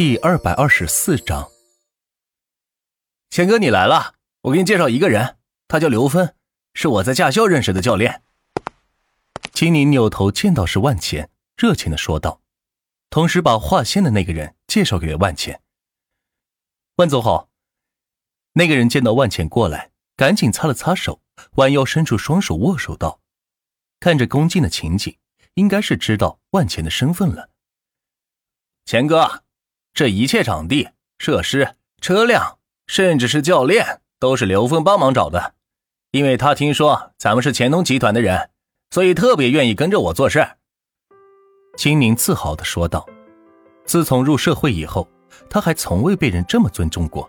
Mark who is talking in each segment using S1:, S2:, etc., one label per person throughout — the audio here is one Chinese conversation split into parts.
S1: 第二百二十四章，
S2: 钱哥，你来了，我给你介绍一个人，他叫刘芬，是我在驾校认识的教练。
S1: 金宁扭头见到是万钱，热情的说道，同时把画线的那个人介绍给了万钱。万总好。那个人见到万钱过来，赶紧擦了擦手，弯腰伸出双手握手道：“看着恭敬的情景，应该是知道万钱的身份了。”
S2: 钱哥。这一切场地、设施、车辆，甚至是教练，都是刘峰帮忙找的。因为他听说咱们是钱通集团的人，所以特别愿意跟着我做事。
S1: 金宁自豪的说道：“自从入社会以后，他还从未被人这么尊重过。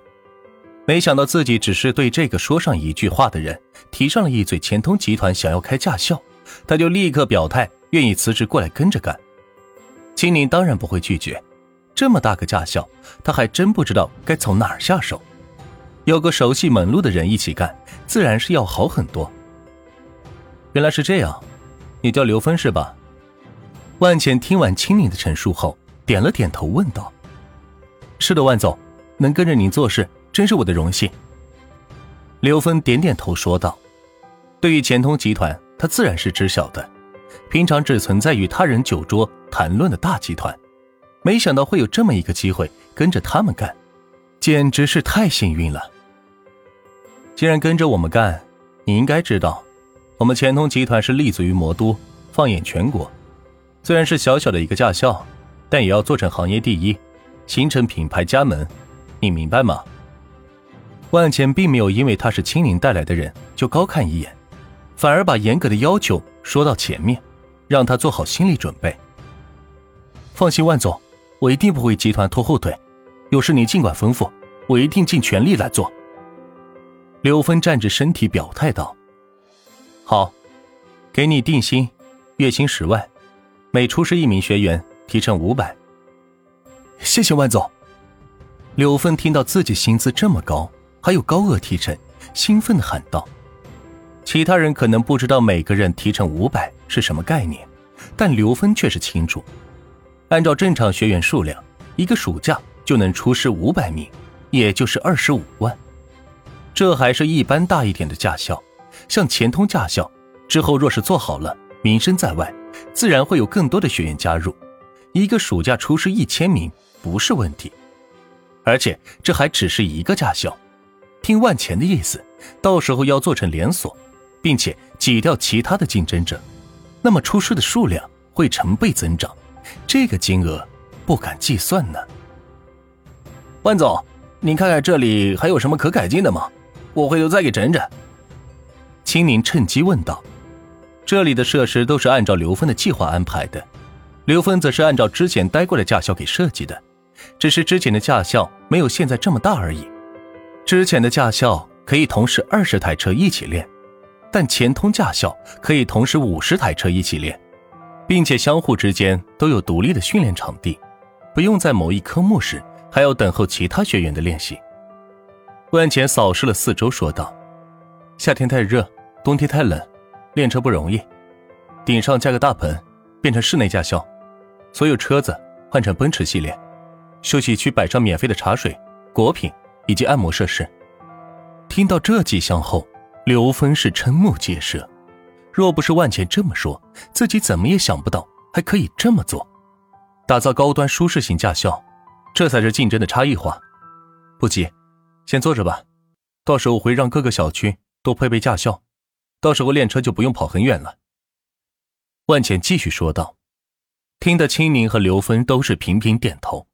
S1: 没想到自己只是对这个说上一句话的人提上了一嘴，钱通集团想要开驾校，他就立刻表态愿意辞职过来跟着干。金宁当然不会拒绝。”这么大个驾校，他还真不知道该从哪儿下手。有个熟悉门路的人一起干，自然是要好很多。原来是这样，你叫刘芬是吧？万茜听完青柠的陈述后，点了点头，问道：“是的，万总，能跟着您做事，真是我的荣幸。”刘芬点点头说道：“对于钱通集团，他自然是知晓的，平常只存在与他人酒桌谈论的大集团。”没想到会有这么一个机会跟着他们干，简直是太幸运了。既然跟着我们干，你应该知道，我们乾通集团是立足于魔都，放眼全国，虽然是小小的一个驾校，但也要做成行业第一，形成品牌加盟，你明白吗？万茜并没有因为他是青宁带来的人就高看一眼，反而把严格的要求说到前面，让他做好心理准备。放心，万总。我一定不会集团拖后腿，有事你尽管吩咐，我一定尽全力来做。刘芬站直身体表态道：“好，给你定薪，月薪十万，每出师一名学员提成五百。”谢谢万总。刘芬听到自己薪资这么高，还有高额提成，兴奋的喊道：“其他人可能不知道每个人提成五百是什么概念，但刘芬却是清楚。”按照正常学员数量，一个暑假就能出师五百名，也就是二十五万。这还是一般大一点的驾校，像钱通驾校，之后若是做好了，名声在外，自然会有更多的学员加入。一个暑假出师一千名不是问题，而且这还只是一个驾校。听万钱的意思，到时候要做成连锁，并且挤掉其他的竞争者，那么出师的数量会成倍增长。这个金额不敢计算呢。
S2: 万总，您看看这里还有什么可改进的吗？我回头再给整整。
S1: 青宁趁机问道。这里的设施都是按照刘峰的计划安排的，刘峰则是按照之前待过的驾校给设计的，只是之前的驾校没有现在这么大而已。之前的驾校可以同时二十台车一起练，但钱通驾校可以同时五十台车一起练。并且相互之间都有独立的训练场地，不用在某一科目时还要等候其他学员的练习。万钱扫视了四周，说道：“夏天太热，冬天太冷，练车不容易。顶上加个大棚，变成室内驾校，所有车子换成奔驰系列，休息区摆上免费的茶水、果品以及按摩设施。”听到这几项后，刘峰是瞠目结舌。若不是万钱这么说，自己怎么也想不到还可以这么做，打造高端舒适型驾校，这才是竞争的差异化。不急，先坐着吧，到时候会让各个小区都配备驾校，到时候练车就不用跑很远了。万钱继续说道，听得青宁和刘芬都是频频点头。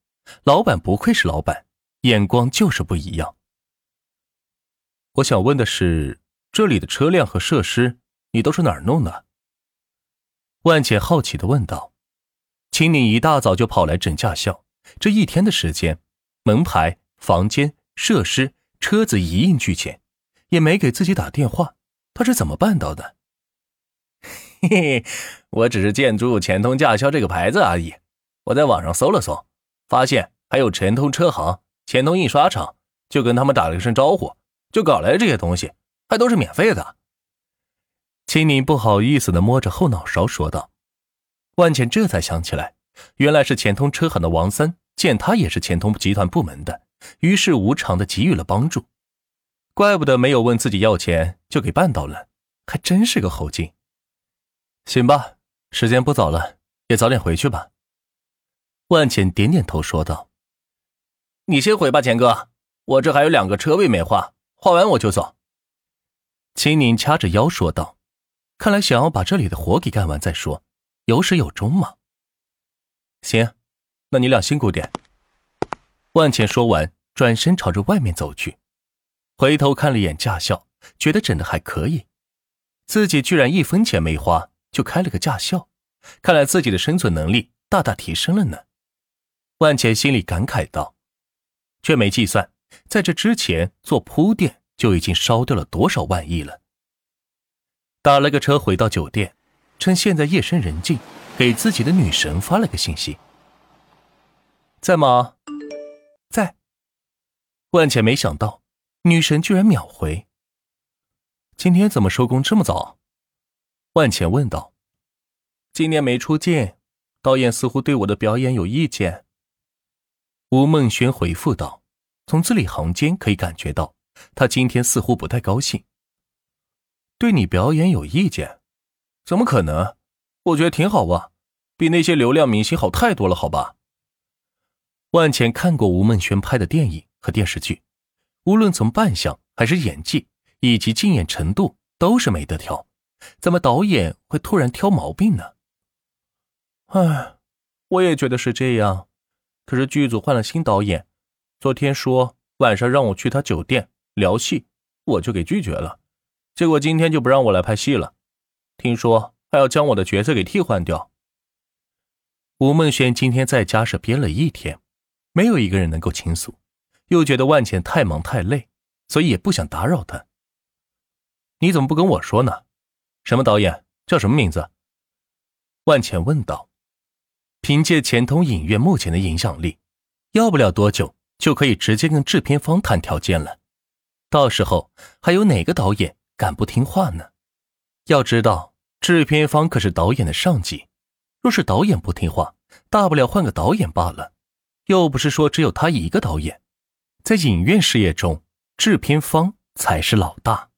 S1: 老板不愧是老板，眼光就是不一样。我想问的是，这里的车辆和设施。你都是哪儿弄的？万茜好奇的问道。青宁一大早就跑来整驾校，这一天的时间，门牌、房间、设施、车子一应俱全，也没给自己打电话，他是怎么办到的？
S2: 嘿嘿，我只是建筑钱通驾校这个牌子而已。我在网上搜了搜，发现还有钱通车行、钱通印刷厂，就跟他们打了一声招呼，就搞来这些东西，还都是免费的。
S1: 青宁不好意思的摸着后脑勺说道：“万茜这才想起来，原来是钱通车行的王三见他也是钱通集团部门的，于是无偿的给予了帮助。怪不得没有问自己要钱就给办到了，还真是个猴精。行吧，时间不早了，也早点回去吧。万茜点点头说道：“
S2: 你先回吧，钱哥，我这还有两个车位没画，画完我就走。”
S1: 秦宁掐着腰说道：“看来想要把这里的活给干完再说，有始有终嘛。”行，那你俩辛苦点。万茜说完，转身朝着外面走去，回头看了一眼驾校，觉得整的还可以。自己居然一分钱没花就开了个驾校，看来自己的生存能力大大提升了呢。万茜心里感慨道，却没计算在这之前做铺垫。就已经烧掉了多少万亿了。打了个车回到酒店，趁现在夜深人静，给自己的女神发了个信息：“在吗？在。”万茜没想到，女神居然秒回。今天怎么收工这么早？万茜问道。今天没出镜，导演似乎对我的表演有意见。吴梦轩回复道：“从字里行间可以感觉到。”他今天似乎不太高兴，对你表演有意见？怎么可能？我觉得挺好啊，比那些流量明星好太多了，好吧？万茜看过吴梦轩拍的电影和电视剧，无论从扮相还是演技以及敬业程度都是没得挑，怎么导演会突然挑毛病呢？唉，我也觉得是这样，可是剧组换了新导演，昨天说晚上让我去他酒店。聊戏，我就给拒绝了，结果今天就不让我来拍戏了，听说还要将我的角色给替换掉。吴梦轩今天在家是憋了一天，没有一个人能够倾诉，又觉得万茜太忙太累，所以也不想打扰他。你怎么不跟我说呢？什么导演叫什么名字？万茜问道。凭借钱通影院目前的影响力，要不了多久就可以直接跟制片方谈条件了。到时候还有哪个导演敢不听话呢？要知道，制片方可是导演的上级，若是导演不听话，大不了换个导演罢了。又不是说只有他一个导演，在影院事业中，制片方才是老大。